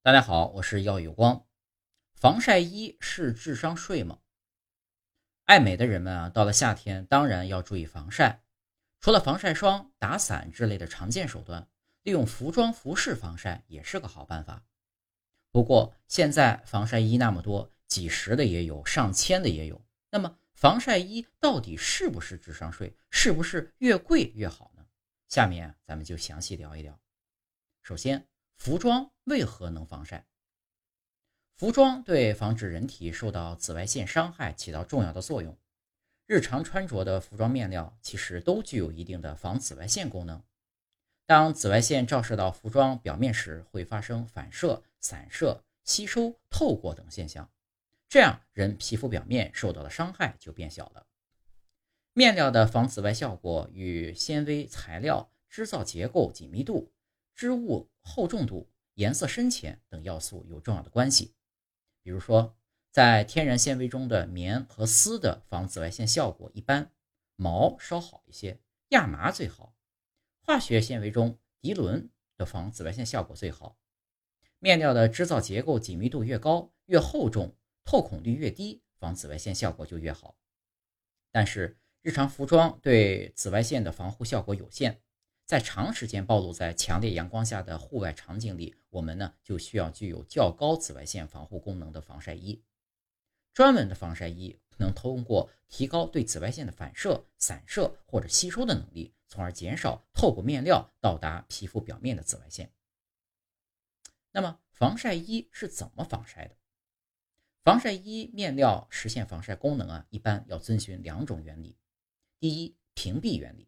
大家好，我是耀有光。防晒衣是智商税吗？爱美的人们啊，到了夏天当然要注意防晒。除了防晒霜、打伞之类的常见手段，利用服装服饰防晒也是个好办法。不过现在防晒衣那么多，几十的也有，上千的也有。那么防晒衣到底是不是智商税？是不是越贵越好呢？下面咱们就详细聊一聊。首先。服装为何能防晒？服装对防止人体受到紫外线伤害起到重要的作用。日常穿着的服装面料其实都具有一定的防紫外线功能。当紫外线照射到服装表面时，会发生反射、散射、吸收、透过等现象，这样人皮肤表面受到的伤害就变小了。面料的防紫外效果与纤维材料、织造结构紧密度。织物厚重度、颜色深浅等要素有重要的关系。比如说，在天然纤维中的棉和丝的防紫外线效果一般，毛稍好一些，亚麻最好。化学纤维中，涤纶的防紫外线效果最好。面料的织造结构紧密度越高、越厚重，透孔率越低，防紫外线效果就越好。但是，日常服装对紫外线的防护效果有限。在长时间暴露在强烈阳光下的户外场景里，我们呢就需要具有较高紫外线防护功能的防晒衣。专门的防晒衣能通过提高对紫外线的反射、散射或者吸收的能力，从而减少透过面料到达皮肤表面的紫外线。那么，防晒衣是怎么防晒的？防晒衣面料实现防晒功能啊，一般要遵循两种原理。第一，屏蔽原理。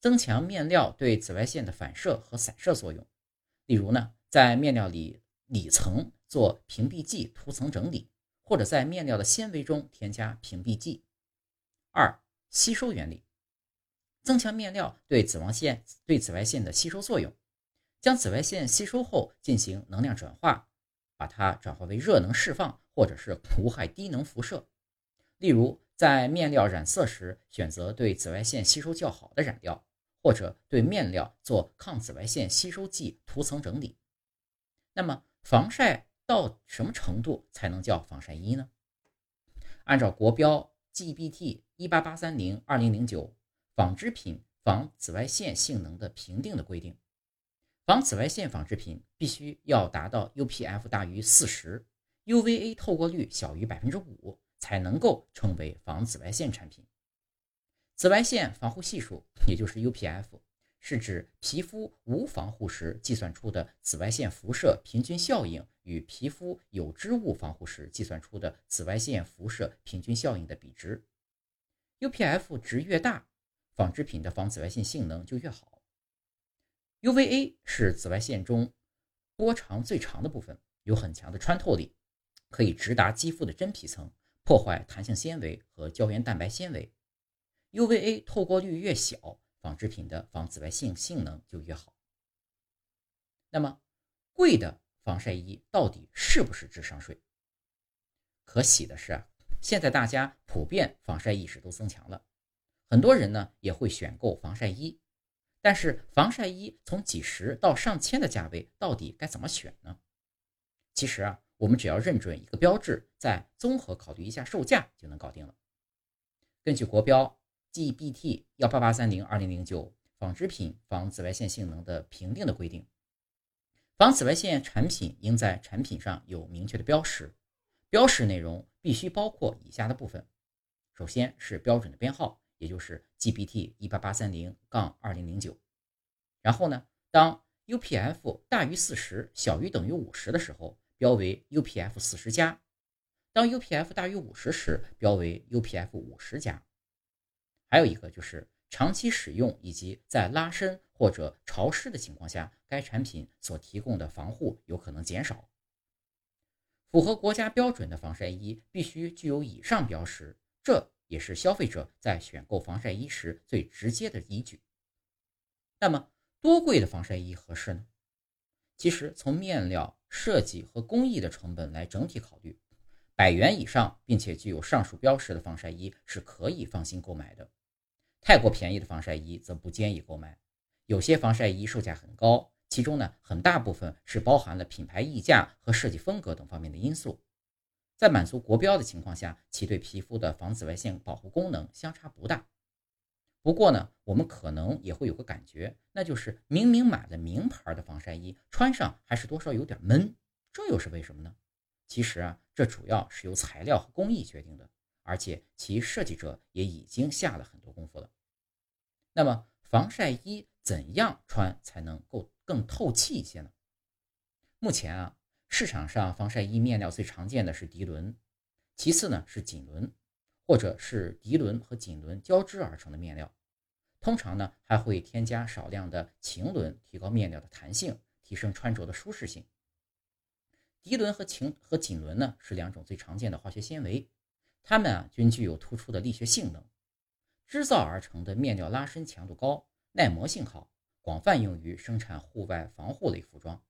增强面料对紫外线的反射和散射作用，例如呢，在面料里里层做屏蔽剂涂层整理，或者在面料的纤维中添加屏蔽剂。二、吸收原理，增强面料对紫外线对紫外线的吸收作用，将紫外线吸收后进行能量转化，把它转化为热能释放，或者是无害低能辐射。例如，在面料染色时，选择对紫外线吸收较好的染料。或者对面料做抗紫外线吸收剂涂层整理。那么，防晒到什么程度才能叫防晒衣呢？按照国标 GB/T 一八八三零二零零九纺织品防紫外线性能的评定的规定，防紫外线纺织品必须要达到 UPF 大于四十，UVA 透过率小于百分之五，才能够称为防紫外线产品。紫外线防护系数，也就是 UPF，是指皮肤无防护时计算出的紫外线辐射平均效应与皮肤有织物防护时计算出的紫外线辐射平均效应的比值。UPF 值越大，纺织品的防紫外线性能就越好。UVA 是紫外线中波长最长的部分，有很强的穿透力，可以直达肌肤的真皮层，破坏弹性纤维和胶原蛋白纤维。UVA 透过率越小，纺织品的防紫外线性能就越好。那么，贵的防晒衣到底是不是智商税？可喜的是啊，现在大家普遍防晒意识都增强了，很多人呢也会选购防晒衣。但是，防晒衣从几十到上千的价位，到底该怎么选呢？其实啊，我们只要认准一个标志，再综合考虑一下售价，就能搞定了。根据国标。GB/T 幺八八三零二零零九纺织品防紫外线性能的评定的规定，防紫外线产品应在产品上有明确的标识，标识内容必须包括以下的部分：首先是标准的编号，也就是 GB/T 一八八三零杠二零零九。然后呢，当 UPF 大于四十，小于等于五十的时候，标为 UPF 四十加；当 UPF 大于五十时，标为 UPF 五十加。还有一个就是长期使用以及在拉伸或者潮湿的情况下，该产品所提供的防护有可能减少。符合国家标准的防晒衣必须具有以上标识，这也是消费者在选购防晒衣时最直接的依据。那么，多贵的防晒衣合适呢？其实，从面料、设计和工艺的成本来整体考虑，百元以上并且具有上述标识的防晒衣是可以放心购买的。太过便宜的防晒衣则不建议购买。有些防晒衣售价很高，其中呢，很大部分是包含了品牌溢价和设计风格等方面的因素。在满足国标的情况下，其对皮肤的防紫外线保护功能相差不大。不过呢，我们可能也会有个感觉，那就是明明买了名牌的防晒衣，穿上还是多少有点闷，这又是为什么呢？其实啊，这主要是由材料和工艺决定的，而且其设计者也已经下了很多。那么，防晒衣怎样穿才能够更透气一些呢？目前啊。市场上防晒衣面料最常见的是涤纶，其次呢是锦纶，或者是涤纶和锦纶交织而成的面料。通常呢还会添加少量的腈纶，提高面料的弹性，提升穿着的舒适性。涤纶和腈和锦纶呢是两种最常见的化学纤维，它们啊均具有突出的力学性能。织造而成的面料拉伸强度高，耐磨性好，广泛用于生产户外防护类服装。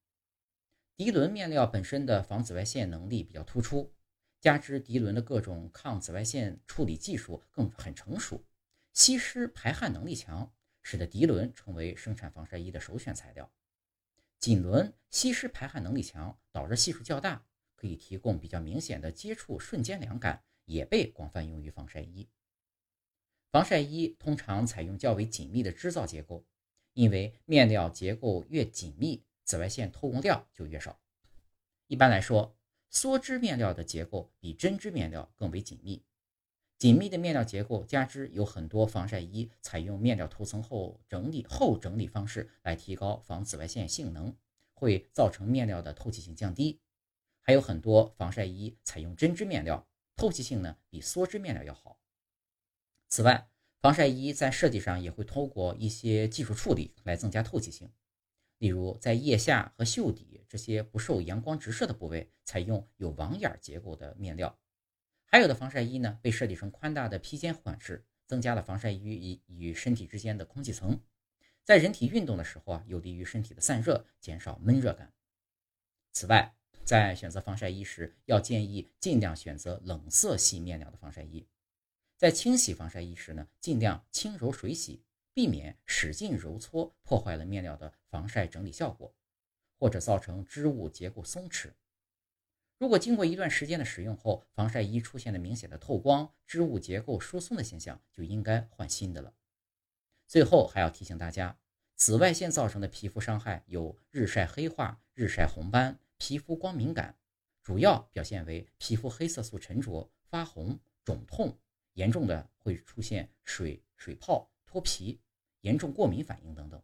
涤纶面料本身的防紫外线能力比较突出，加之涤纶的各种抗紫外线处理技术更很成熟，吸湿排汗能力强，使得涤纶成为生产防晒衣的首选材料。锦纶吸湿排汗能力强，导热系数较大，可以提供比较明显的接触瞬间凉感，也被广泛用于防晒衣。防晒衣通常采用较为紧密的织造结构，因为面料结构越紧密。紫外线透光量就越少。一般来说，梭织面料的结构比针织面料更为紧密。紧密的面料结构加之有很多防晒衣采用面料涂层后整理后整理方式来提高防紫外线性能，会造成面料的透气性降低。还有很多防晒衣采用针织面料，透气性呢比梭织面料要好。此外，防晒衣在设计上也会通过一些技术处理来增加透气性。例如，在腋下和袖底这些不受阳光直射的部位，采用有网眼结构的面料；还有的防晒衣呢，被设计成宽大的披肩款式，增加了防晒衣与身体之间的空气层，在人体运动的时候啊，有利于身体的散热，减少闷热感。此外，在选择防晒衣时，要建议尽量选择冷色系面料的防晒衣。在清洗防晒衣时呢，尽量轻柔水洗。避免使劲揉搓，破坏了面料的防晒整理效果，或者造成织物结构松弛。如果经过一段时间的使用后，防晒衣出现了明显的透光、织物结构疏松的现象，就应该换新的了。最后还要提醒大家，紫外线造成的皮肤伤害有日晒黑化、日晒红斑、皮肤光敏感，主要表现为皮肤黑色素沉着、发红、肿痛，严重的会出现水水泡。脱皮、严重过敏反应等等，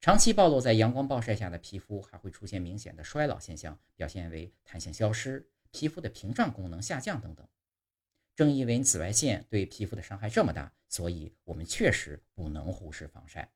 长期暴露在阳光暴晒下的皮肤还会出现明显的衰老现象，表现为弹性消失、皮肤的屏障功能下降等等。正因为紫外线对皮肤的伤害这么大，所以我们确实不能忽视防晒。